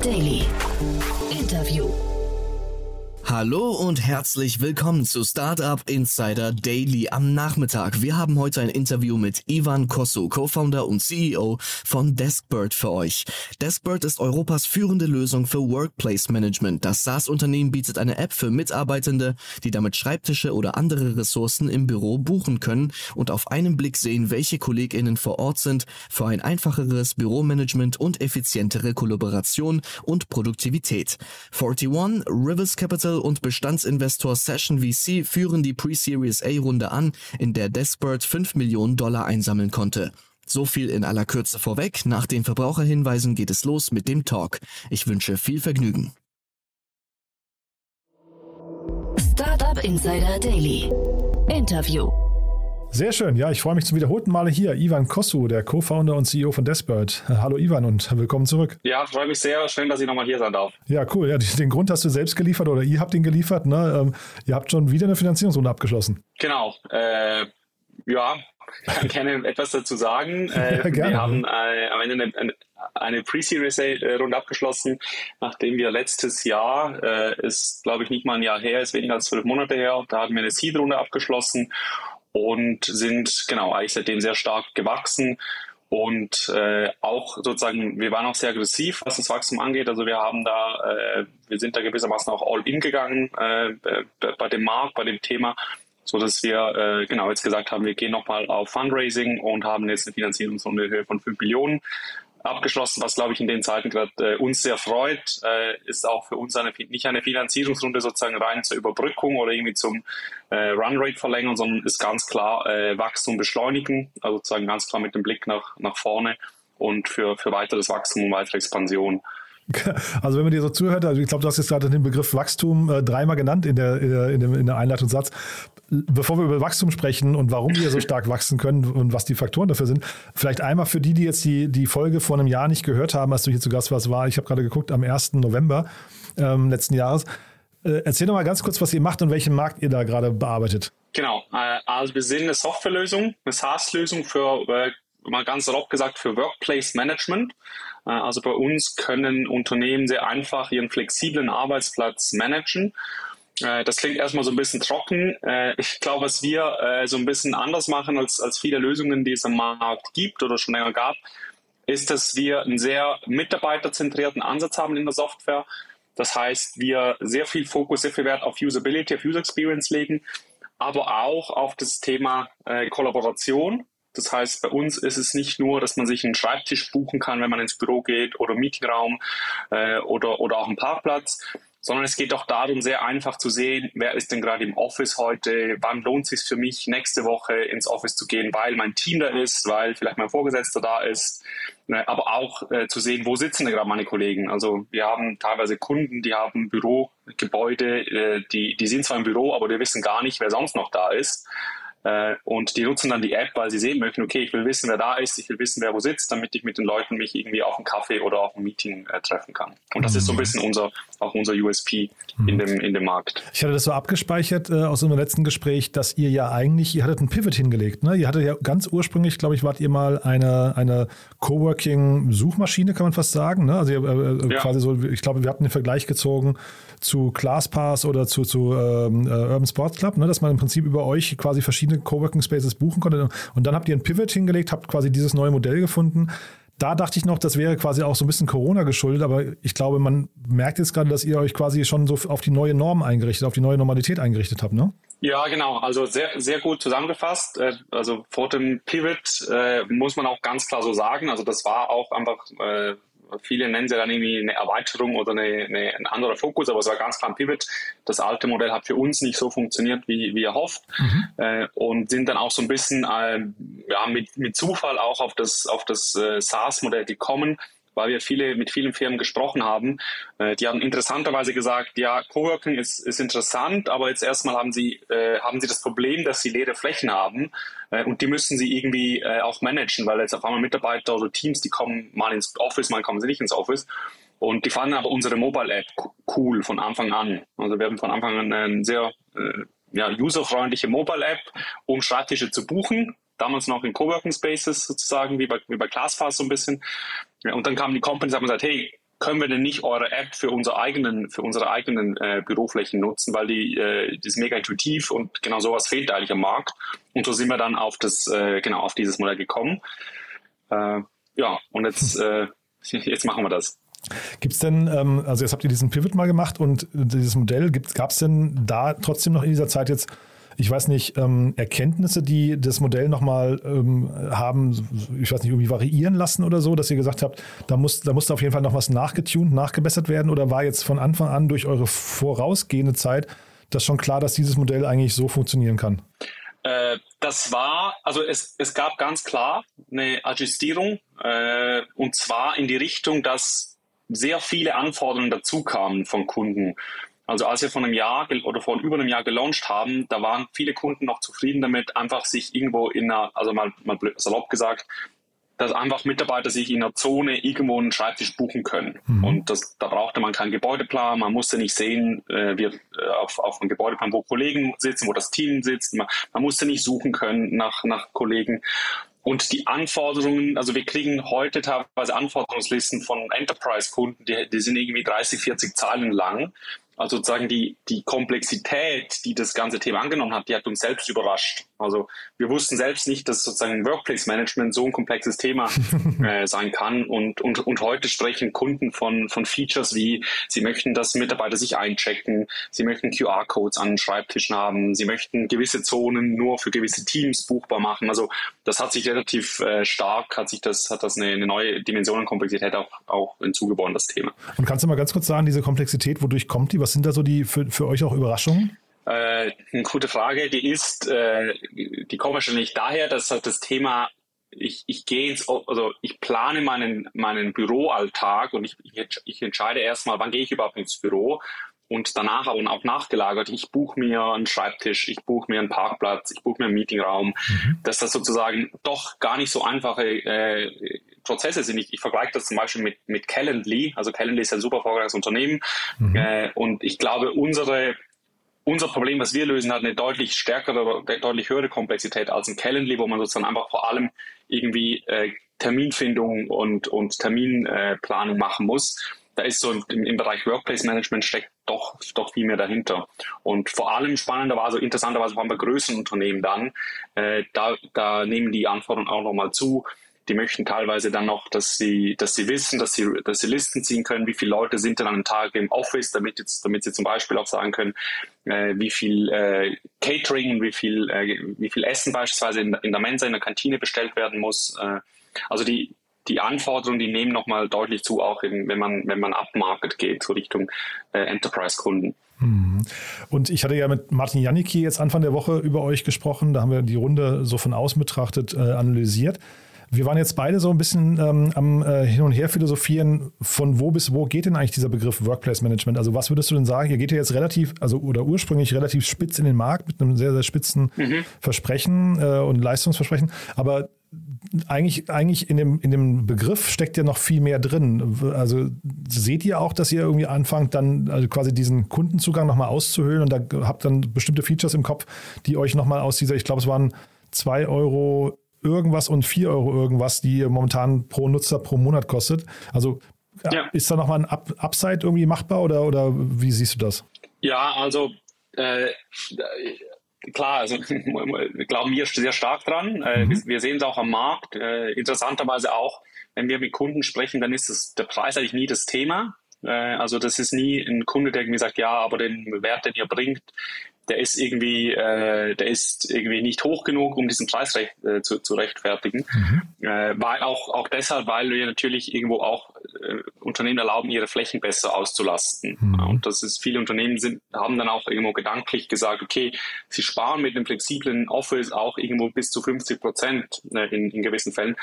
Daily. Hallo und herzlich willkommen zu Startup Insider Daily am Nachmittag. Wir haben heute ein Interview mit Ivan Kosso, Co-Founder und CEO von Deskbird für euch. Deskbird ist Europas führende Lösung für Workplace Management. Das SaaS-Unternehmen bietet eine App für Mitarbeitende, die damit Schreibtische oder andere Ressourcen im Büro buchen können und auf einen Blick sehen, welche KollegInnen vor Ort sind, für ein einfacheres Büromanagement und effizientere Kollaboration und Produktivität. 41, Rivers Capital und Bestandsinvestor Session VC führen die Pre-Series A-Runde an, in der Despert 5 Millionen Dollar einsammeln konnte. So viel in aller Kürze vorweg. Nach den Verbraucherhinweisen geht es los mit dem Talk. Ich wünsche viel Vergnügen. Startup Insider Daily. Interview. Sehr schön. Ja, ich freue mich zum wiederholten Male hier. Ivan Kossu, der Co-Founder und CEO von Deskbird. Hallo Ivan und willkommen zurück. Ja, freue mich sehr. Schön, dass ich nochmal hier sein darf. Ja, cool. Ja, den Grund hast du selbst geliefert oder ihr habt ihn geliefert. Ne? Ähm, ihr habt schon wieder eine Finanzierungsrunde abgeschlossen. Genau. Äh, ja, kann gerne etwas dazu sagen. Äh, ja, gerne. Wir haben äh, am Ende eine, eine Pre-Series-Runde abgeschlossen, nachdem wir letztes Jahr, äh, ist glaube ich nicht mal ein Jahr her, ist weniger als zwölf Monate her, da hatten wir eine Seed-Runde abgeschlossen und sind genau eigentlich seitdem sehr stark gewachsen und äh, auch sozusagen, wir waren auch sehr aggressiv, was das Wachstum angeht. Also wir haben da, äh, wir sind da gewissermaßen auch all in gegangen äh, bei dem Markt, bei dem Thema, so dass wir äh, genau jetzt gesagt haben, wir gehen nochmal auf Fundraising und haben jetzt eine Finanzierungsrunde in Höhe von 5 Millionen abgeschlossen, was glaube ich in den Zeiten gerade äh, uns sehr freut, äh, ist auch für uns eine, nicht eine Finanzierungsrunde sozusagen rein zur Überbrückung oder irgendwie zum äh, Runrate verlängern, sondern ist ganz klar äh, Wachstum beschleunigen, also sozusagen ganz klar mit dem Blick nach, nach vorne und für, für weiteres Wachstum und weitere Expansion. Also wenn man dir so zuhört, also ich glaube, du hast jetzt gerade den Begriff Wachstum äh, dreimal genannt in der, in, der, in der Einleitungssatz. Bevor wir über Wachstum sprechen und warum wir so stark wachsen können und was die Faktoren dafür sind, vielleicht einmal für die, die jetzt die, die Folge vor einem Jahr nicht gehört haben, als du hier zu Gast warst, war, ich habe gerade geguckt, am 1. November ähm, letzten Jahres. Äh, erzähl doch mal ganz kurz, was ihr macht und welchen Markt ihr da gerade bearbeitet. Genau, äh, also wir sind eine Softwarelösung, eine SaaS-Lösung für, äh, mal ganz salopp gesagt, für Workplace Management. Äh, also bei uns können Unternehmen sehr einfach ihren flexiblen Arbeitsplatz managen. Äh, das klingt erstmal so ein bisschen trocken. Äh, ich glaube, was wir so ein bisschen anders machen als, als viele Lösungen, die es am Markt gibt oder schon länger gab, ist, dass wir einen sehr mitarbeiterzentrierten Ansatz haben in der Software. Das heißt, wir sehr viel Fokus, sehr viel Wert auf Usability, auf User Experience legen, aber auch auf das Thema Kollaboration. Das heißt, bei uns ist es nicht nur, dass man sich einen Schreibtisch buchen kann, wenn man ins Büro geht oder Meetingraum äh, oder, oder auch einen Parkplatz, sondern es geht auch darum, sehr einfach zu sehen, wer ist denn gerade im Office heute, wann lohnt es sich für mich, nächste Woche ins Office zu gehen, weil mein Team da ist, weil vielleicht mein Vorgesetzter da ist, ne, aber auch äh, zu sehen, wo sitzen denn gerade meine Kollegen. Also wir haben teilweise Kunden, die haben Bürogebäude, äh, die, die sind zwar im Büro, aber die wissen gar nicht, wer sonst noch da ist. Äh, und die nutzen dann die App, weil sie sehen möchten, okay, ich will wissen, wer da ist, ich will wissen, wer wo sitzt, damit ich mit den Leuten mich irgendwie auf einen Kaffee oder auf ein Meeting äh, treffen kann. Und das ist so ein mhm. bisschen unser, auch unser USP mhm. in, dem, in dem Markt. Ich hatte das so abgespeichert äh, aus unserem letzten Gespräch, dass ihr ja eigentlich, ihr hattet einen Pivot hingelegt. Ne? Ihr hattet ja ganz ursprünglich, glaube ich, wart ihr mal eine, eine Coworking-Suchmaschine, kann man fast sagen. Ne? Also ihr, äh, äh, ja. quasi so, ich glaube, wir hatten den Vergleich gezogen zu ClassPass oder zu, zu ähm, äh, Urban Sports Club, ne? dass man im Prinzip über euch quasi verschiedene Coworking Spaces buchen konnte. Und dann habt ihr ein Pivot hingelegt, habt quasi dieses neue Modell gefunden. Da dachte ich noch, das wäre quasi auch so ein bisschen Corona geschuldet, aber ich glaube, man merkt jetzt gerade, dass ihr euch quasi schon so auf die neue Norm eingerichtet, auf die neue Normalität eingerichtet habt, ne? Ja, genau. Also sehr, sehr gut zusammengefasst. Äh, also vor dem Pivot äh, muss man auch ganz klar so sagen. Also das war auch einfach äh, viele nennen sie dann irgendwie eine Erweiterung oder eine, eine, ein anderer Fokus, aber es war ganz klar ein Pivot. Das alte Modell hat für uns nicht so funktioniert, wie, wie erhofft mhm. äh, und sind dann auch so ein bisschen äh, ja, mit, mit Zufall auch auf das, auf das äh, SaaS-Modell gekommen, weil wir viele, mit vielen Firmen gesprochen haben. Äh, die haben interessanterweise gesagt, ja, Coworking ist, ist interessant, aber jetzt erstmal haben sie, äh, haben sie das Problem, dass sie leere Flächen haben äh, und die müssen sie irgendwie äh, auch managen, weil jetzt auf einmal Mitarbeiter oder Teams, die kommen mal ins Office, mal kommen sie nicht ins Office. Und die fanden aber unsere Mobile-App cool von Anfang an. Also wir haben von Anfang an eine sehr äh, ja, userfreundliche Mobile-App, um Schreibtische zu buchen damals noch in Coworking Spaces sozusagen, wie bei, wie bei ClassPass so ein bisschen. Ja, und dann kamen die Companies und haben gesagt, hey, können wir denn nicht eure App für unsere eigenen, für unsere eigenen äh, Büroflächen nutzen, weil die, äh, die ist mega intuitiv und genau sowas fehlt eigentlich am Markt. Und so sind wir dann auf das, äh, genau auf dieses Modell gekommen. Äh, ja, und jetzt, äh, jetzt machen wir das. Gibt es denn, ähm, also jetzt habt ihr diesen Pivot mal gemacht und dieses Modell, gab es denn da trotzdem noch in dieser Zeit jetzt ich weiß nicht, ähm, Erkenntnisse, die das Modell nochmal ähm, haben, ich weiß nicht, irgendwie variieren lassen oder so, dass ihr gesagt habt, da muss, da musste auf jeden Fall noch was nachgetunt, nachgebessert werden oder war jetzt von Anfang an durch eure vorausgehende Zeit das schon klar, dass dieses Modell eigentlich so funktionieren kann? Äh, das war, also es, es gab ganz klar eine Adjustierung äh, und zwar in die Richtung, dass sehr viele Anforderungen dazu kamen von Kunden. Also als wir vor einem Jahr oder vor über einem Jahr gelauncht haben, da waren viele Kunden noch zufrieden damit, einfach sich irgendwo in einer, also mal, mal salopp gesagt, dass einfach Mitarbeiter sich in einer Zone irgendwo einen Schreibtisch buchen können. Mhm. Und das, da brauchte man keinen Gebäudeplan, man musste nicht sehen, äh, wir, äh, auf, auf einem Gebäudeplan, wo Kollegen sitzen, wo das Team sitzt. Man, man musste nicht suchen können nach, nach Kollegen. Und die Anforderungen, also wir kriegen heute teilweise Anforderungslisten von Enterprise-Kunden, die, die sind irgendwie 30, 40 Zahlen lang. Also sozusagen die, die Komplexität, die das ganze Thema angenommen hat, die hat uns selbst überrascht. Also wir wussten selbst nicht, dass sozusagen Workplace Management so ein komplexes Thema äh, sein kann. Und, und, und heute sprechen Kunden von, von Features wie, sie möchten, dass Mitarbeiter sich einchecken, sie möchten QR-Codes an den Schreibtischen haben, sie möchten gewisse Zonen nur für gewisse Teams buchbar machen. Also das hat sich relativ äh, stark, hat sich das, hat das eine, eine neue Dimension und Komplexität auch, auch hinzugeboren, das Thema. Und kannst du mal ganz kurz sagen, diese Komplexität, wodurch kommt die? Was sind da so die für, für euch auch Überraschungen? Äh, eine gute Frage. Die ist, äh, die kommt wahrscheinlich daher, dass halt das Thema ich, ich gehe ins, also ich plane meinen, meinen Büroalltag und ich, ich, ich entscheide erstmal, wann gehe ich überhaupt ins Büro und danach aber auch nachgelagert. Ich buche mir einen Schreibtisch, ich buche mir einen Parkplatz, ich buche mir einen Meetingraum, mhm. dass das sozusagen doch gar nicht so einfache äh, Prozesse sind. Ich, ich vergleiche das zum Beispiel mit, mit Calendly. Also Calendly ist ein super erfolgreiches Unternehmen. Mhm. Äh, und ich glaube, unsere unser Problem, was wir lösen, hat eine deutlich stärkere, deutlich höhere Komplexität als ein Calendly, wo man sozusagen einfach vor allem irgendwie äh, Terminfindung und, und Terminplanung äh, machen muss. Da ist so im, im, Bereich Workplace Management steckt doch, doch viel mehr dahinter. Und vor allem spannenderweise, interessanterweise vor allem bei größeren Unternehmen dann, äh, da, da nehmen die Anforderungen auch nochmal zu die möchten teilweise dann noch, dass sie, dass sie wissen, dass sie, dass sie Listen ziehen können, wie viele Leute sind denn an einem Tag im Office, damit jetzt, damit sie zum Beispiel auch sagen können, äh, wie viel äh, Catering, wie viel, äh, wie viel Essen beispielsweise in, in, der Mensa, in der Kantine bestellt werden muss. Äh, also die, die Anforderungen, die nehmen nochmal deutlich zu, auch in, wenn man, wenn man upmarket geht, so Richtung äh, Enterprise-Kunden. Mhm. Und ich hatte ja mit Martin Janicki jetzt Anfang der Woche über euch gesprochen. Da haben wir die Runde so von außen betrachtet äh, analysiert. Wir waren jetzt beide so ein bisschen ähm, am äh, Hin und Her philosophieren, von wo bis wo geht denn eigentlich dieser Begriff Workplace Management? Also was würdest du denn sagen? Ihr geht ja jetzt relativ, also oder ursprünglich relativ spitz in den Markt mit einem sehr, sehr spitzen mhm. Versprechen äh, und Leistungsversprechen, aber eigentlich, eigentlich in, dem, in dem Begriff steckt ja noch viel mehr drin. Also seht ihr auch, dass ihr irgendwie anfangt, dann also quasi diesen Kundenzugang nochmal auszuhöhlen und da habt dann bestimmte Features im Kopf, die euch nochmal aus dieser, ich glaube, es waren zwei Euro irgendwas und 4 Euro irgendwas, die momentan pro Nutzer pro Monat kostet. Also ja. ist da nochmal ein Up Upside irgendwie machbar oder, oder wie siehst du das? Ja, also äh, klar, also glauben wir sehr stark dran. Äh, mhm. Wir sehen es auch am Markt. Äh, interessanterweise auch, wenn wir mit Kunden sprechen, dann ist es, der Preis eigentlich nie das Thema. Äh, also das ist nie ein Kunde, der mir sagt, ja, aber den Wert, den ihr bringt, der ist irgendwie, äh, der ist irgendwie nicht hoch genug, um diesen Preis recht, äh, zu, zu rechtfertigen. Mhm. Äh, weil auch, auch deshalb, weil wir natürlich irgendwo auch äh, Unternehmen erlauben, ihre Flächen besser auszulasten. Mhm. Und das ist, viele Unternehmen sind, haben dann auch irgendwo gedanklich gesagt, okay, sie sparen mit dem flexiblen Office auch irgendwo bis zu 50 Prozent äh, in, in gewissen Fällen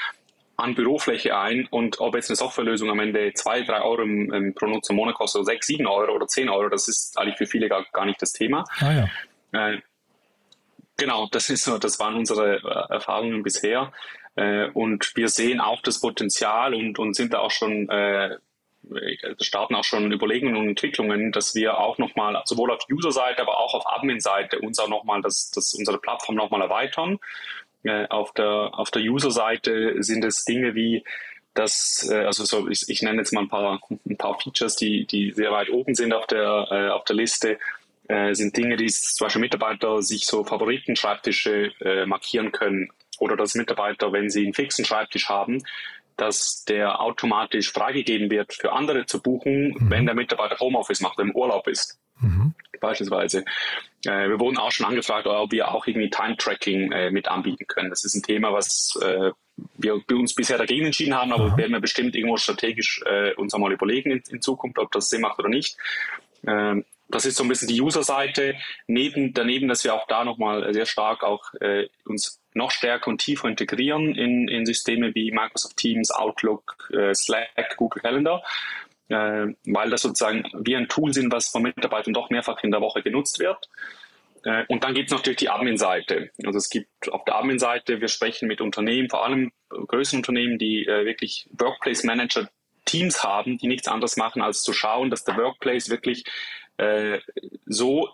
an Bürofläche ein und ob jetzt eine Softwarelösung am Ende zwei, drei Euro im, im pro Nutzer im Monat kostet oder sechs, sieben Euro oder zehn Euro, das ist eigentlich für viele gar, gar nicht das Thema. Ah, ja. äh, genau, das ist so, das waren unsere äh, Erfahrungen bisher. Äh, und wir sehen auch das Potenzial und, und sind da auch schon äh, starten auch schon Überlegungen und Entwicklungen, dass wir auch nochmal sowohl auf User-Seite, aber auch auf Admin-Seite uns auch nochmal das, das unsere Plattform nochmal erweitern auf der, auf der User-Seite sind es Dinge wie, dass, äh, also so, ich, ich nenne jetzt mal ein paar, ein paar Features, die, die sehr weit oben sind auf der, äh, auf der Liste, äh, sind Dinge, die zum Beispiel Mitarbeiter sich so Favoriten-Schreibtische äh, markieren können oder dass Mitarbeiter, wenn sie einen fixen Schreibtisch haben, dass der automatisch freigegeben wird für andere zu buchen, mhm. wenn der Mitarbeiter Homeoffice macht, im Urlaub ist. Mhm. Beispielsweise. Äh, wir wurden auch schon angefragt, ob wir auch irgendwie Time-Tracking äh, mit anbieten können. Das ist ein Thema, was äh, wir uns bisher dagegen entschieden haben, aber Aha. werden wir bestimmt irgendwo strategisch äh, uns einmal überlegen in, in, Zukunft, ob das Sinn macht oder nicht. Ähm, das ist so ein bisschen die User-Seite. Neben, daneben, dass wir auch da nochmal sehr stark auch äh, uns noch stärker und tiefer integrieren in, in Systeme wie Microsoft Teams, Outlook, äh, Slack, Google Calendar, äh, weil das sozusagen wie ein Tool sind, was von Mitarbeitern doch mehrfach in der Woche genutzt wird. Äh, und dann gibt es natürlich die Admin-Seite. Also es gibt auf der Admin-Seite, wir sprechen mit Unternehmen, vor allem größeren Unternehmen, die äh, wirklich Workplace Manager Teams haben, die nichts anderes machen, als zu schauen, dass der Workplace wirklich äh, so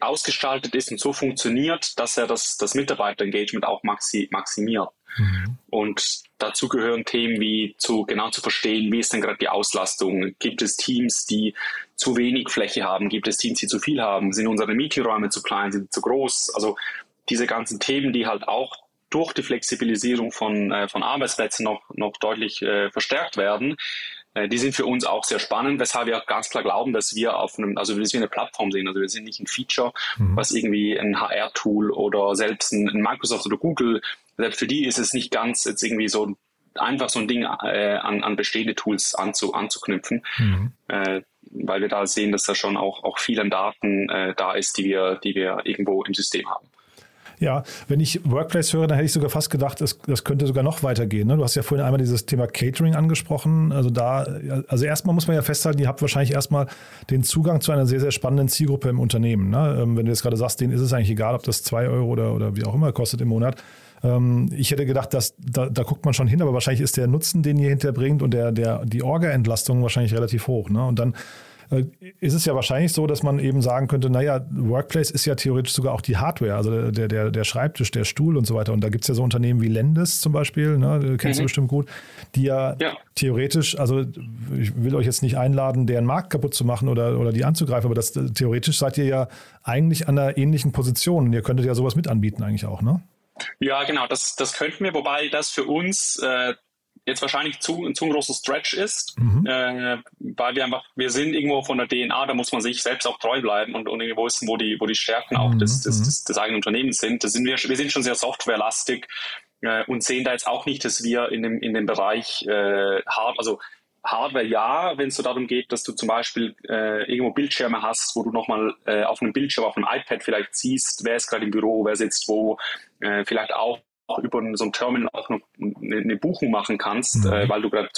ausgestaltet ist und so funktioniert, dass er das, das Mitarbeiterengagement auch maxi, maximiert. Mhm. Und dazu gehören Themen wie zu genau zu verstehen, wie ist denn gerade die Auslastung? Gibt es Teams, die zu wenig Fläche haben? Gibt es Teams, die zu viel haben? Sind unsere Meetingräume zu klein? Sind sie zu groß? Also diese ganzen Themen, die halt auch durch die Flexibilisierung von, äh, von Arbeitsplätzen noch, noch deutlich äh, verstärkt werden, die sind für uns auch sehr spannend, weshalb wir ganz klar glauben, dass wir auf einem, also dass wir eine Plattform sehen. Also wir sind nicht ein Feature, mhm. was irgendwie ein HR-Tool oder selbst ein, Microsoft oder Google, selbst für die ist es nicht ganz jetzt irgendwie so einfach so ein Ding äh, an, an bestehende Tools anzu, anzuknüpfen, mhm. äh, weil wir da sehen, dass da schon auch, auch viel an Daten äh, da ist, die wir, die wir irgendwo im System haben. Ja, wenn ich Workplace höre, dann hätte ich sogar fast gedacht, das, das könnte sogar noch weitergehen. Ne? Du hast ja vorhin einmal dieses Thema Catering angesprochen. Also da, also erstmal muss man ja festhalten, ihr habt wahrscheinlich erstmal den Zugang zu einer sehr, sehr spannenden Zielgruppe im Unternehmen. Ne? Ähm, wenn du jetzt gerade sagst, denen ist es eigentlich egal, ob das zwei Euro oder, oder wie auch immer kostet im Monat. Ähm, ich hätte gedacht, dass, da, da guckt man schon hin, aber wahrscheinlich ist der Nutzen, den ihr hinterbringt und der, der, die Orga-Entlastung wahrscheinlich relativ hoch. Ne? Und dann ist es ja wahrscheinlich so, dass man eben sagen könnte, naja, Workplace ist ja theoretisch sogar auch die Hardware, also der, der, der Schreibtisch, der Stuhl und so weiter. Und da gibt es ja so Unternehmen wie Lendes zum Beispiel, ne, kennst mhm. du bestimmt gut, die ja, ja, theoretisch, also ich will euch jetzt nicht einladen, deren Markt kaputt zu machen oder, oder die anzugreifen, aber das, theoretisch seid ihr ja eigentlich an einer ähnlichen Position und ihr könntet ja sowas mit anbieten eigentlich auch, ne? Ja, genau, das, das könnten wir, wobei das für uns äh, jetzt wahrscheinlich zu, ein zu großer Stretch ist, mhm. äh, weil wir einfach, wir sind irgendwo von der DNA, da muss man sich selbst auch treu bleiben und, und irgendwo wissen, wo die, wo die Stärken auch mhm. des, des, mhm. des, des, eigenen Unternehmens sind. Das sind wir, wir sind schon sehr softwarelastig äh, und sehen da jetzt auch nicht, dass wir in dem, in dem Bereich äh, hart, also Hardware ja, wenn es so darum geht, dass du zum Beispiel äh, irgendwo Bildschirme hast, wo du nochmal äh, auf einem Bildschirm, auf einem iPad vielleicht siehst, wer ist gerade im Büro, wer sitzt wo, äh, vielleicht auch über so ein Terminal auch eine, eine Buchung machen kannst, mhm. äh, weil du gerade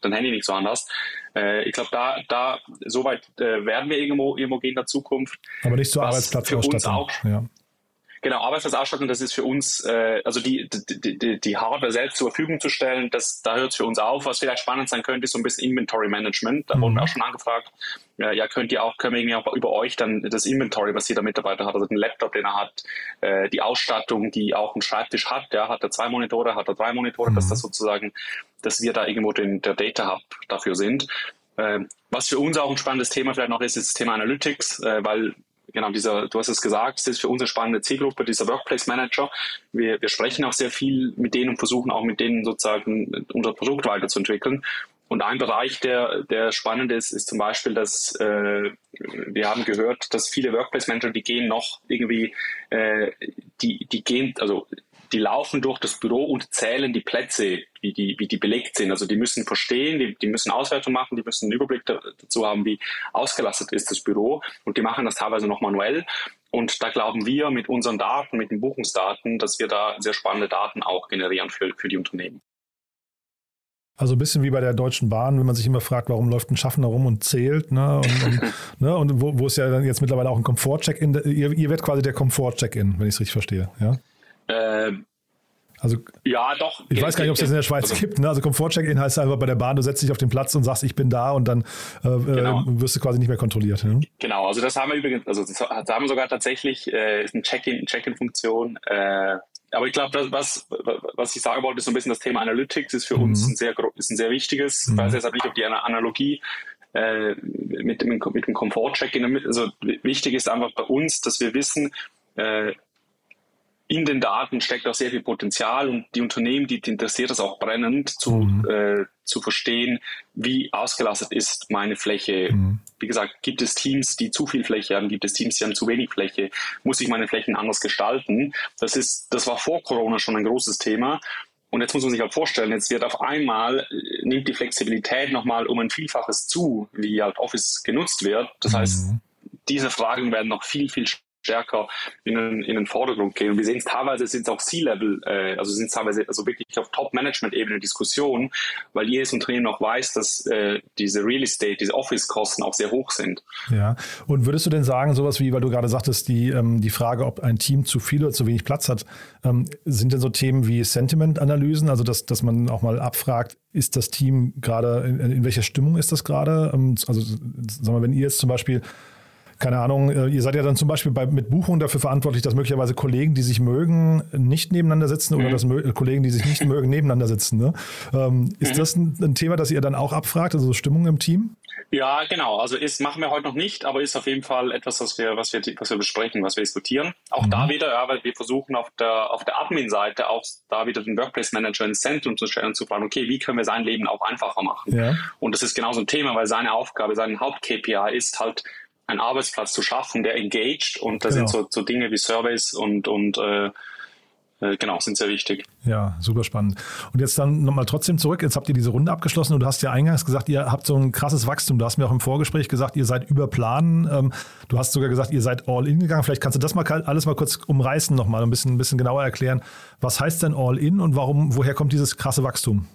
dein Handy nicht so an hast. Äh, ich glaube, da, da, soweit äh, werden wir irgendwo, irgendwo gehen in der Zukunft. Aber nicht zur Arbeitsplatzausstattung. Ja. Genau, Arbeitsplatzausstattung, das ist für uns, äh, also die, die, die, die Hardware selbst zur Verfügung zu stellen, das, da hört es für uns auf. Was vielleicht spannend sein könnte, ist so ein bisschen Inventory Management. Da mhm. wurden wir auch schon angefragt. Ja, ja, könnt ihr auch, können wir irgendwie auch über euch dann das Inventory, was jeder Mitarbeiter hat, also den Laptop, den er hat, äh, die Ausstattung, die auch ein Schreibtisch hat, ja, hat er zwei Monitore, hat er drei Monitore, mhm. dass das sozusagen, dass wir da irgendwo den, der Data Hub dafür sind. Äh, was für uns auch ein spannendes Thema vielleicht noch ist, ist das Thema Analytics, äh, weil genau, dieser, du hast es gesagt, das ist für unsere spannende Zielgruppe, dieser Workplace Manager. Wir, wir sprechen auch sehr viel mit denen und versuchen auch mit denen sozusagen unser Produkt weiterzuentwickeln. Und ein Bereich, der, der spannend ist, ist zum Beispiel, dass äh, wir haben gehört, dass viele Workplace Manager, die gehen noch irgendwie, äh, die, die gehen, also die laufen durch das Büro und zählen die Plätze, wie die, wie die belegt sind. Also die müssen verstehen, die, die müssen Auswertung machen, die müssen einen Überblick dazu haben, wie ausgelastet ist das Büro. Und die machen das teilweise noch manuell. Und da glauben wir mit unseren Daten, mit den Buchungsdaten, dass wir da sehr spannende Daten auch generieren für, für die Unternehmen. Also ein bisschen wie bei der Deutschen Bahn, wenn man sich immer fragt, warum läuft ein Schaffner rum und zählt, ne? Und, und, ne? und wo, wo ist ja dann jetzt mittlerweile auch ein Komfort-Check-In, ihr, ihr werdet quasi der Komfort-Check-In, wenn ich es richtig verstehe, ja? Äh, also, ja, doch. Ich weiß gar nicht, ob es das in der Schweiz also, gibt. Ne? Also Komfort-Check-In heißt einfach bei der Bahn, du setzt dich auf den Platz und sagst, ich bin da und dann äh, äh genau. wirst du quasi nicht mehr kontrolliert. Ne? Genau, also das haben wir übrigens, also das haben wir sogar tatsächlich, äh, ist eine Check-In, Check-In-Funktion, äh, aber ich glaube, was, was ich sagen wollte, ist so ein bisschen das Thema Analytics ist für mhm. uns ein sehr, ist ein sehr wichtiges. Mhm. Ich weiß deshalb nicht, ob die Analogie äh, mit, dem, mit dem Komfort-Check, also wichtig ist einfach bei uns, dass wir wissen, äh, in den Daten steckt auch sehr viel Potenzial und die Unternehmen, die, interessiert das auch brennend, zu, mhm. äh, zu verstehen, wie ausgelastet ist meine Fläche. Mhm. Wie gesagt, gibt es Teams, die zu viel Fläche haben, gibt es Teams, die haben zu wenig Fläche, muss ich meine Flächen anders gestalten. Das ist, das war vor Corona schon ein großes Thema. Und jetzt muss man sich halt vorstellen, jetzt wird auf einmal, äh, nimmt die Flexibilität nochmal um ein Vielfaches zu, wie halt Office genutzt wird. Das mhm. heißt, diese Fragen werden noch viel, viel stärker in den, in den Vordergrund gehen. Und wir sehen es teilweise sind es auch C-Level, äh, also sind es teilweise also wirklich auf Top-Management-Ebene Diskussionen, weil jedes Unternehmen auch weiß, dass äh, diese Real Estate, diese Office-Kosten auch sehr hoch sind. Ja, und würdest du denn sagen, sowas wie, weil du gerade sagtest, die, ähm, die Frage, ob ein Team zu viel oder zu wenig Platz hat, ähm, sind denn so Themen wie Sentiment-Analysen, also dass, dass man auch mal abfragt, ist das Team gerade, in, in welcher Stimmung ist das gerade? Ähm, also sagen wir, wenn ihr jetzt zum Beispiel keine Ahnung, äh, ihr seid ja dann zum Beispiel bei, mit Buchungen dafür verantwortlich, dass möglicherweise Kollegen, die sich mögen, nicht nebeneinander sitzen oder mhm. dass äh, Kollegen, die sich nicht mögen, nebeneinander sitzen. Ne? Ähm, ist mhm. das ein, ein, Thema, das ihr dann auch abfragt, also Stimmung im Team? Ja, genau. Also ist machen wir heute noch nicht, aber ist auf jeden Fall etwas, was wir, was wir, was wir besprechen, was wir diskutieren. Auch mhm. da wieder, ja, weil wir versuchen auf der auf der Admin-Seite auch da wieder den Workplace Manager ins Zentrum zu stellen und zu fragen, okay, wie können wir sein Leben auch einfacher machen? Ja. Und das ist genau so ein Thema, weil seine Aufgabe, sein Haupt-KPI ist halt einen Arbeitsplatz zu schaffen, der engaged und da genau. sind so, so Dinge wie Surveys und, und äh, äh, genau, sind sehr wichtig. Ja, super spannend. Und jetzt dann nochmal trotzdem zurück. Jetzt habt ihr diese Runde abgeschlossen und du hast ja eingangs gesagt, ihr habt so ein krasses Wachstum. Du hast mir auch im Vorgespräch gesagt, ihr seid über Plan. Ähm, du hast sogar gesagt, ihr seid all in gegangen. Vielleicht kannst du das mal alles mal kurz umreißen nochmal, ein bisschen, ein bisschen genauer erklären. Was heißt denn all in und warum, woher kommt dieses krasse Wachstum?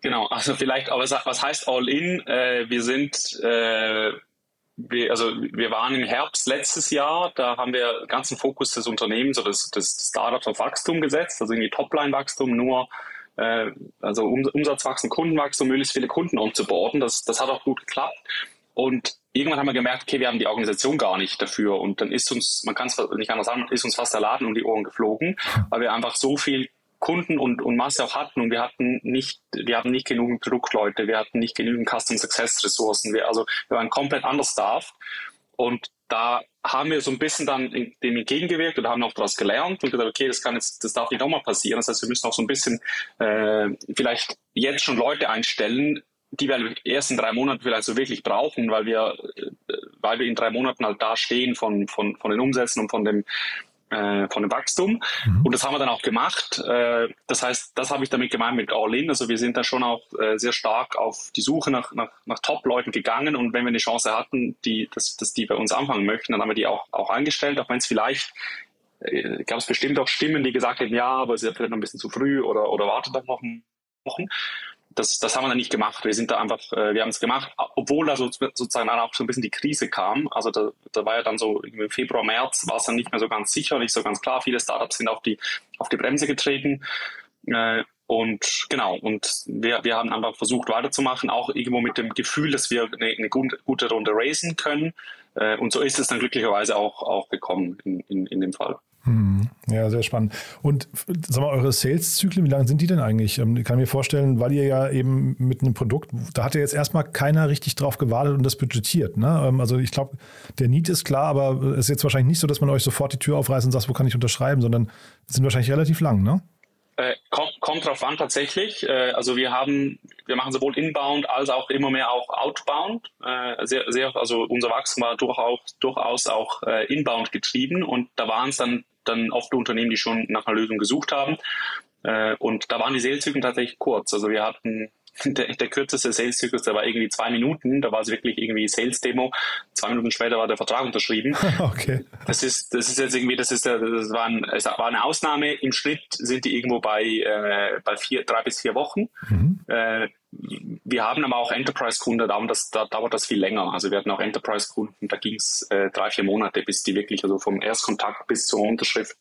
Genau, also vielleicht, aber was heißt all in? Äh, wir sind äh, wir, also wir waren im Herbst letztes Jahr, da haben wir ganzen Fokus des Unternehmens oder des, des Startups auf Wachstum gesetzt, also irgendwie Topline-Wachstum, nur äh, also um, Umsatzwachstum, Kundenwachstum, möglichst viele Kunden onzuboarden. Das, das hat auch gut geklappt. Und irgendwann haben wir gemerkt, okay, wir haben die Organisation gar nicht dafür. Und dann ist uns, man kann es nicht anders sagen, ist uns fast der Laden um die Ohren geflogen, weil wir einfach so viel Kunden und, und Masse auch hatten und wir hatten nicht, wir hatten nicht genügend Produktleute, wir hatten nicht genügend Custom Success Ressourcen, wir, also wir waren komplett understaffed und da haben wir so ein bisschen dann dem entgegengewirkt und haben auch daraus gelernt und gesagt, okay, das kann jetzt, das darf nicht nochmal passieren. Das heißt, wir müssen auch so ein bisschen äh, vielleicht jetzt schon Leute einstellen, die wir in drei Monaten vielleicht so wirklich brauchen, weil wir, äh, weil wir in drei Monaten halt da stehen von, von, von den Umsätzen und von dem, äh, von dem Wachstum. Mhm. Und das haben wir dann auch gemacht. Äh, das heißt, das habe ich damit gemeint mit All-In. Also wir sind da schon auch äh, sehr stark auf die Suche nach, nach, nach Top-Leuten gegangen. Und wenn wir eine Chance hatten, die, dass, dass die bei uns anfangen möchten, dann haben wir die auch, auch eingestellt, auch wenn es vielleicht äh, gab es bestimmt auch Stimmen, die gesagt haben, ja, aber es ist ja vielleicht noch ein bisschen zu früh oder, oder wartet doch noch Wochen das, das haben wir dann nicht gemacht. Wir sind da einfach, äh, wir haben es gemacht, obwohl da so, sozusagen dann auch so ein bisschen die Krise kam. Also da, da war ja dann so im Februar, März war es dann nicht mehr so ganz sicher, nicht so ganz klar. Viele Startups sind auf die, auf die Bremse getreten. Äh, und genau, und wir, wir haben einfach versucht weiterzumachen, auch irgendwo mit dem Gefühl, dass wir eine, eine gute Runde raisen können. Äh, und so ist es dann glücklicherweise auch, auch gekommen in, in, in dem Fall. Hm. Ja, sehr spannend. Und sag mal, eure Sales-Zyklen, wie lang sind die denn eigentlich? Ähm, ich kann mir vorstellen, weil ihr ja eben mit einem Produkt, da hat ja jetzt erstmal keiner richtig drauf gewartet und das budgetiert. Ne? Ähm, also ich glaube, der Need ist klar, aber es ist jetzt wahrscheinlich nicht so, dass man euch sofort die Tür aufreißt und sagt, wo kann ich unterschreiben, sondern sind wahrscheinlich relativ lang, ne? Äh, kommt, kommt drauf an tatsächlich. Äh, also wir haben, wir machen sowohl inbound als auch immer mehr auch outbound. Äh, sehr, sehr, also unser Wachstum war durchaus, durchaus auch äh, inbound getrieben und da waren es dann dann oft Unternehmen, die schon nach einer Lösung gesucht haben. Äh, und da waren die Saleszyklen tatsächlich kurz. Also wir hatten der, der kürzeste Sales-Zyklus, der war irgendwie zwei Minuten, da war es wirklich irgendwie Sales-Demo. Zwei Minuten später war der Vertrag unterschrieben. Okay. Das ist, das ist jetzt irgendwie, das ist, das war, ein, es war eine Ausnahme. Im Schnitt sind die irgendwo bei, äh, bei vier, drei bis vier Wochen. Mhm. Äh, wir haben aber auch Enterprise-Kunden, da, da dauert das viel länger. Also wir hatten auch Enterprise-Kunden, da ging es äh, drei, vier Monate, bis die wirklich, also vom Erstkontakt bis zur Unterschrift.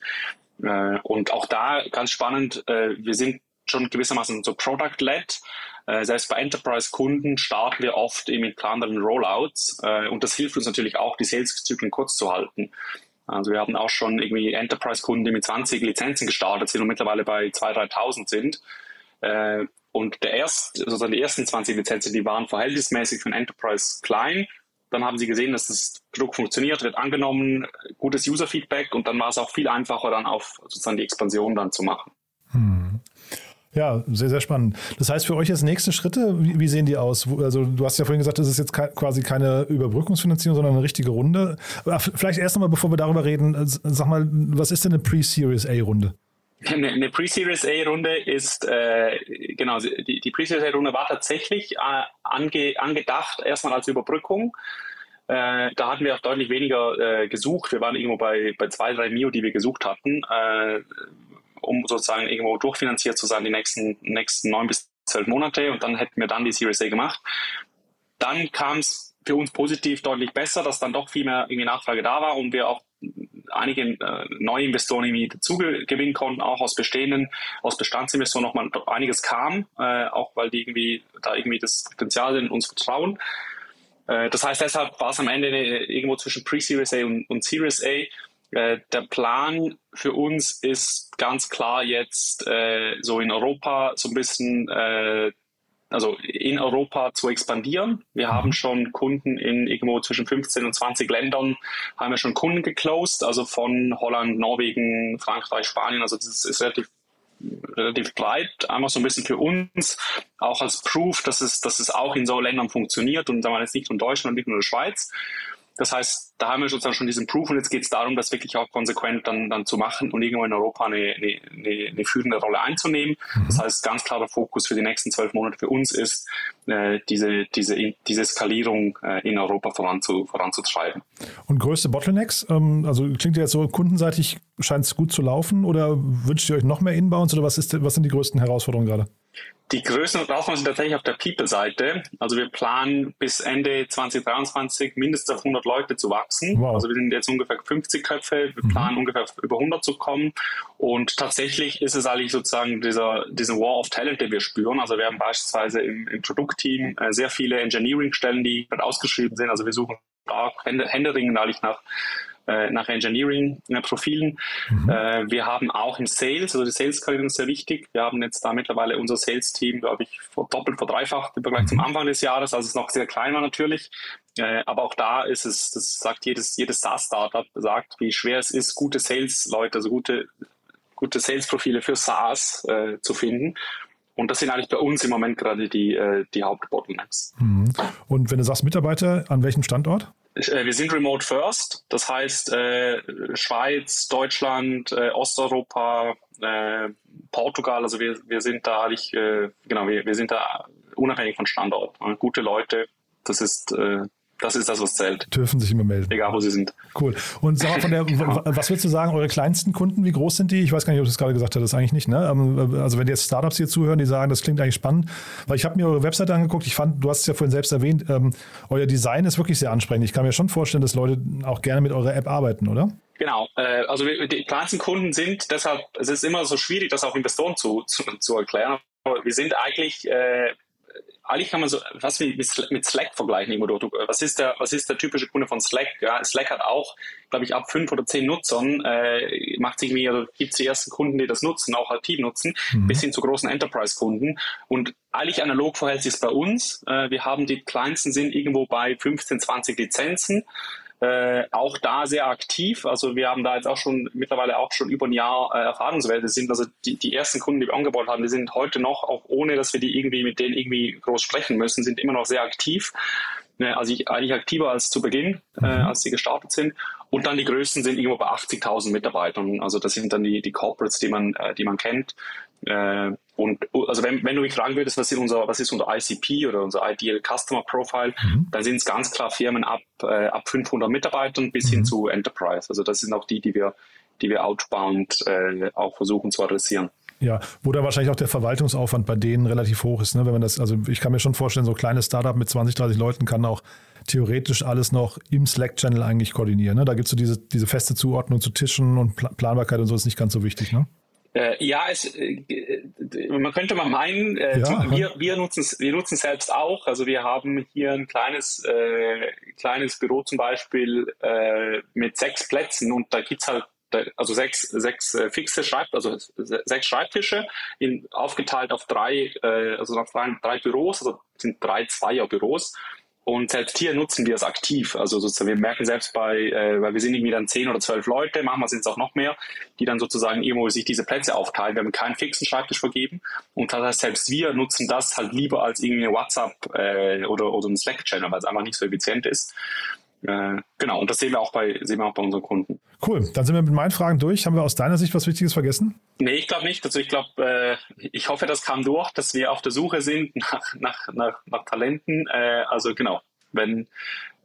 Äh, und auch da ganz spannend, äh, wir sind schon gewissermaßen so Product-led. Äh, selbst bei Enterprise-Kunden starten wir oft eben mit kleineren Rollouts. Äh, und das hilft uns natürlich auch, die Sales-Zyklen kurz zu halten. Also wir haben auch schon irgendwie Enterprise-Kunden, die mit 20 Lizenzen gestartet sind und mittlerweile bei 2.000, 3.000 sind. Äh, und der erst, sozusagen die ersten 20 Lizenzen, die waren verhältnismäßig für ein Enterprise klein. Dann haben sie gesehen, dass das Produkt funktioniert, wird angenommen, gutes User-Feedback und dann war es auch viel einfacher, dann auf sozusagen die Expansion dann zu machen. Hm. Ja, sehr, sehr spannend. Das heißt, für euch jetzt nächste Schritte, wie, wie, sehen die aus? Also du hast ja vorhin gesagt, das ist jetzt quasi keine Überbrückungsfinanzierung, sondern eine richtige Runde. Vielleicht erst einmal, bevor wir darüber reden, sag mal, was ist denn eine Pre-Series A-Runde? Eine, eine Pre-Series A-Runde ist, äh, genau, die, die Pre-Series A-Runde war tatsächlich äh, ange, angedacht, erstmal als Überbrückung. Äh, da hatten wir auch deutlich weniger äh, gesucht. Wir waren irgendwo bei, bei zwei, drei Mio, die wir gesucht hatten. Äh, um sozusagen irgendwo durchfinanziert zu sein die nächsten, nächsten neun bis zwölf Monate und dann hätten wir dann die Series A gemacht. Dann kam es für uns positiv deutlich besser, dass dann doch viel mehr irgendwie Nachfrage da war und wir auch einige äh, neue Investoren irgendwie dazu gewinnen konnten, auch aus bestehenden, aus Bestandsinvestoren nochmal einiges kam, äh, auch weil die irgendwie da irgendwie das Potenzial in uns vertrauen. Äh, das heißt, deshalb war es am Ende irgendwo zwischen Pre-Series A und, und Series A äh, der Plan für uns ist ganz klar jetzt äh, so in Europa so ein bisschen, äh, also in Europa zu expandieren. Wir haben mhm. schon Kunden in irgendwo zwischen 15 und 20 Ländern, haben wir schon Kunden geclosed, also von Holland, Norwegen, Frankreich, Spanien. Also das ist relativ relativ breit, einfach so ein bisschen für uns, auch als Proof, dass es, dass es auch in so Ländern funktioniert und sagen wir jetzt nicht nur in Deutschland, nicht nur in der Schweiz. Das heißt, da haben wir sozusagen schon diesen Proof und jetzt geht es darum, das wirklich auch konsequent dann, dann zu machen und irgendwo in Europa eine, eine, eine führende Rolle einzunehmen. Mhm. Das heißt, ganz klarer Fokus für die nächsten zwölf Monate für uns ist, äh, diese, diese, diese Skalierung äh, in Europa voranzu, voranzutreiben. Und größte Bottlenecks? Ähm, also klingt ja jetzt so, kundenseitig scheint es gut zu laufen oder wünscht ihr euch noch mehr Inbounds oder was, ist, was sind die größten Herausforderungen gerade? Die größten Herausforderungen sind tatsächlich auf der People-Seite. Also wir planen bis Ende 2023 mindestens auf 100 Leute zu wachsen. Wow. Also wir sind jetzt ungefähr 50 Köpfe. Wir mhm. planen ungefähr über 100 zu kommen. Und tatsächlich ist es eigentlich sozusagen dieser, dieser War of Talent, den wir spüren. Also wir haben beispielsweise im, im Produktteam äh, sehr viele Engineering-Stellen, die ausgeschrieben sind. Also wir suchen stark händeringend eigentlich nach nach Engineering-Profilen. Mhm. Äh, wir haben auch im Sales, also die Sales-Karriere ist sehr wichtig. Wir haben jetzt da mittlerweile unser Sales-Team, glaube ich, doppelt, verdreifacht im Vergleich mhm. zum Anfang des Jahres, als es noch sehr klein war natürlich. Äh, aber auch da ist es, das sagt jedes, jedes SaaS-Startup, sagt, wie schwer es ist, gute Sales-Leute, also gute, gute Sales-Profile für SaaS äh, zu finden. Und das sind eigentlich bei uns im Moment gerade die, äh, die Hauptbottlenecks. Mhm. Und wenn du sagst Mitarbeiter, an welchem Standort? Äh, wir sind remote first, das heißt äh, Schweiz, Deutschland, äh, Osteuropa, äh, Portugal, also wir, wir sind da eigentlich, äh, genau, wir, wir sind da unabhängig von Standort. Gute Leute, das ist äh, das ist das, was zählt. Dürfen sich immer melden. Egal, wo sie sind. Cool. Und sag von der, was würdest du sagen, eure kleinsten Kunden, wie groß sind die? Ich weiß gar nicht, ob du das gerade gesagt hast, eigentlich nicht. Ne? Ähm, also wenn jetzt Startups hier zuhören, die sagen, das klingt eigentlich spannend, weil ich habe mir eure Webseite angeguckt, ich fand, du hast es ja vorhin selbst erwähnt, ähm, euer Design ist wirklich sehr ansprechend. Ich kann mir schon vorstellen, dass Leute auch gerne mit eurer App arbeiten, oder? Genau, äh, also die kleinsten Kunden sind deshalb, es ist immer so schwierig, das auch Investoren zu, zu, zu erklären. Wir sind eigentlich äh, eigentlich kann man so was wie mit Slack vergleichen. Was ist der, was ist der typische Kunde von Slack? Ja, Slack hat auch, glaube ich, ab fünf oder zehn Nutzern äh, macht sich irgendwie oder gibt es die ersten Kunden, die das nutzen, auch aktiv nutzen, mhm. bis hin zu großen Enterprise-Kunden. Und eigentlich analog verhält sich es bei uns. Äh, wir haben die kleinsten sind irgendwo bei 15, 20 Lizenzen. Äh, auch da sehr aktiv. Also wir haben da jetzt auch schon mittlerweile auch schon über ein Jahr äh, Erfahrungswerte sind. Also die, die ersten Kunden, die wir angebaut haben, die sind heute noch, auch ohne dass wir die irgendwie mit denen irgendwie groß sprechen müssen, sind immer noch sehr aktiv. Äh, also ich, eigentlich aktiver als zu Beginn, äh, mhm. als sie gestartet sind. Und dann die größten sind irgendwo bei 80.000 Mitarbeitern. Also das sind dann die, die Corporates, die man, äh, die man kennt. Äh, und also wenn, wenn du mich fragen würdest, was ist unser, was ist unser ICP oder unser Ideal Customer Profile, mhm. dann sind es ganz klar Firmen ab, äh, ab 500 Mitarbeitern bis mhm. hin zu Enterprise. Also das sind auch die, die wir, die wir outbound äh, auch versuchen zu adressieren. Ja, wo da wahrscheinlich auch der Verwaltungsaufwand bei denen relativ hoch ist. Ne? Wenn man das, also ich kann mir schon vorstellen, so ein kleines Startup mit 20, 30 Leuten kann auch theoretisch alles noch im Slack-Channel eigentlich koordinieren. Ne? Da gibt es so diese, diese feste Zuordnung zu Tischen und Planbarkeit und so ist nicht ganz so wichtig. Ne? Äh, ja, es, äh, man könnte mal meinen, äh, ja. wir, wir nutzen es wir nutzen selbst auch. Also wir haben hier ein kleines, äh, kleines Büro zum Beispiel äh, mit sechs Plätzen und da gibt's halt also sechs, sechs äh, fixe Schreib, also sechs Schreibtische in, aufgeteilt auf drei, äh, also auf drei, drei Büros, also sind drei Zweierbüros. Und selbst hier nutzen wir es aktiv. Also sozusagen, wir merken selbst bei, äh, weil wir sind irgendwie dann zehn oder zwölf Leute, manchmal sind es auch noch mehr, die dann sozusagen irgendwo sich diese Plätze aufteilen. Wir haben keinen fixen Schreibtisch vergeben. Und das heißt, selbst wir nutzen das halt lieber als irgendwie eine WhatsApp äh, oder, oder ein Slack-Channel, weil es einfach nicht so effizient ist. Äh, genau, und das sehen wir auch bei, sehen wir auch bei unseren Kunden. Cool, dann sind wir mit meinen Fragen durch. Haben wir aus deiner Sicht was Wichtiges vergessen? Nee, ich glaube nicht. Also ich glaube, äh, ich hoffe, das kam durch, dass wir auf der Suche sind nach, nach, nach, nach Talenten. Äh, also genau, wenn,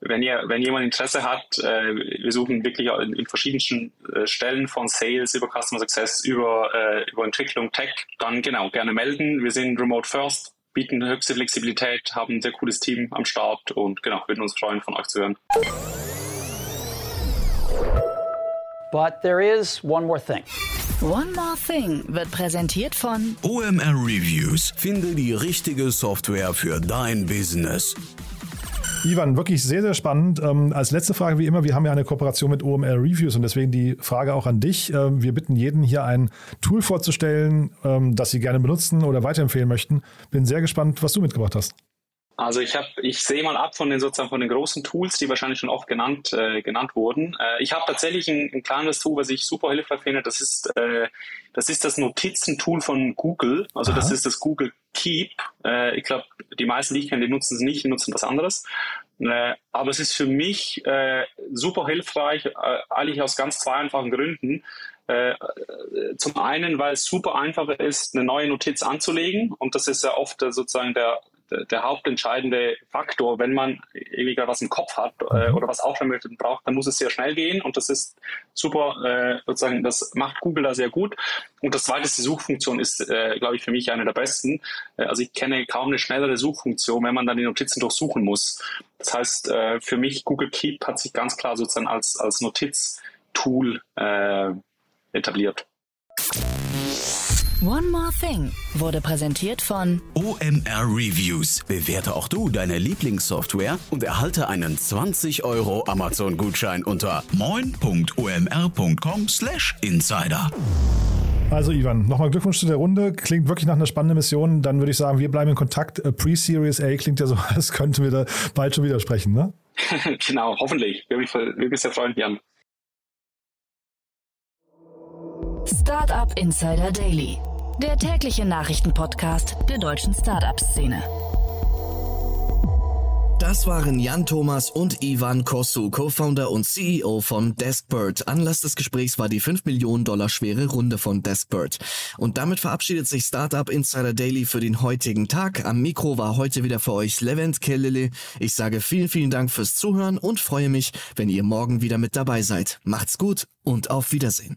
wenn, ihr, wenn jemand Interesse hat, äh, wir suchen wirklich in, in verschiedensten äh, Stellen von Sales über Customer Success, über, äh, über Entwicklung, Tech, dann genau, gerne melden. Wir sind Remote First, bieten höchste Flexibilität, haben ein sehr cooles Team am Start und genau, würden uns freuen, von euch zu hören. But there is one more thing. One More Thing wird präsentiert von OMR Reviews. Finde die richtige Software für dein Business. Ivan, wirklich sehr, sehr spannend. Ähm, als letzte Frage, wie immer, wir haben ja eine Kooperation mit OMR Reviews und deswegen die Frage auch an dich. Ähm, wir bitten jeden hier ein Tool vorzustellen, ähm, das Sie gerne benutzen oder weiterempfehlen möchten. Bin sehr gespannt, was du mitgebracht hast. Also ich habe, ich sehe mal ab von den sozusagen von den großen Tools, die wahrscheinlich schon oft genannt äh, genannt wurden. Äh, ich habe tatsächlich ein, ein, kleines Tool, was ich super hilfreich finde. Das ist äh, das ist das Notizentool von Google. Also Aha. das ist das Google Keep. Äh, ich glaube, die meisten, die ich kenne, die nutzen es nicht, die nutzen was anderes. Äh, aber es ist für mich äh, super hilfreich, äh, eigentlich aus ganz zwei einfachen Gründen. Äh, zum einen, weil es super einfach ist, eine neue Notiz anzulegen und das ist ja oft sozusagen der, der hauptentscheidende Faktor, wenn man irgendwie was im Kopf hat äh, mhm. oder was aufschreiben braucht, dann muss es sehr schnell gehen und das ist super, äh, sozusagen, das macht Google da sehr gut. Und das zweite ist, die Suchfunktion ist, äh, glaube ich, für mich eine der besten. Äh, also ich kenne kaum eine schnellere Suchfunktion, wenn man dann die Notizen durchsuchen muss. Das heißt, äh, für mich Google Keep hat sich ganz klar sozusagen als, als Notiztool äh, etabliert. One More Thing wurde präsentiert von OMR Reviews. Bewerte auch du deine Lieblingssoftware und erhalte einen 20 Euro Amazon-Gutschein unter moin.omr.com/insider. Also Ivan, nochmal Glückwunsch zu der Runde. Klingt wirklich nach einer spannenden Mission. Dann würde ich sagen, wir bleiben in Kontakt. Pre-Series A klingt ja so, als könnten wir da bald schon wieder sprechen, ne? genau, hoffentlich. Wir würden mich sehr freuen, Jan. Startup Insider Daily, der tägliche Nachrichtenpodcast der deutschen Startup-Szene. Das waren Jan Thomas und Ivan Kossu, Co-Founder und CEO von Deskbird. Anlass des Gesprächs war die 5 Millionen Dollar schwere Runde von Deskbird. Und damit verabschiedet sich Startup Insider Daily für den heutigen Tag. Am Mikro war heute wieder für euch Levent Kellele. Ich sage vielen, vielen Dank fürs Zuhören und freue mich, wenn ihr morgen wieder mit dabei seid. Macht's gut und auf Wiedersehen.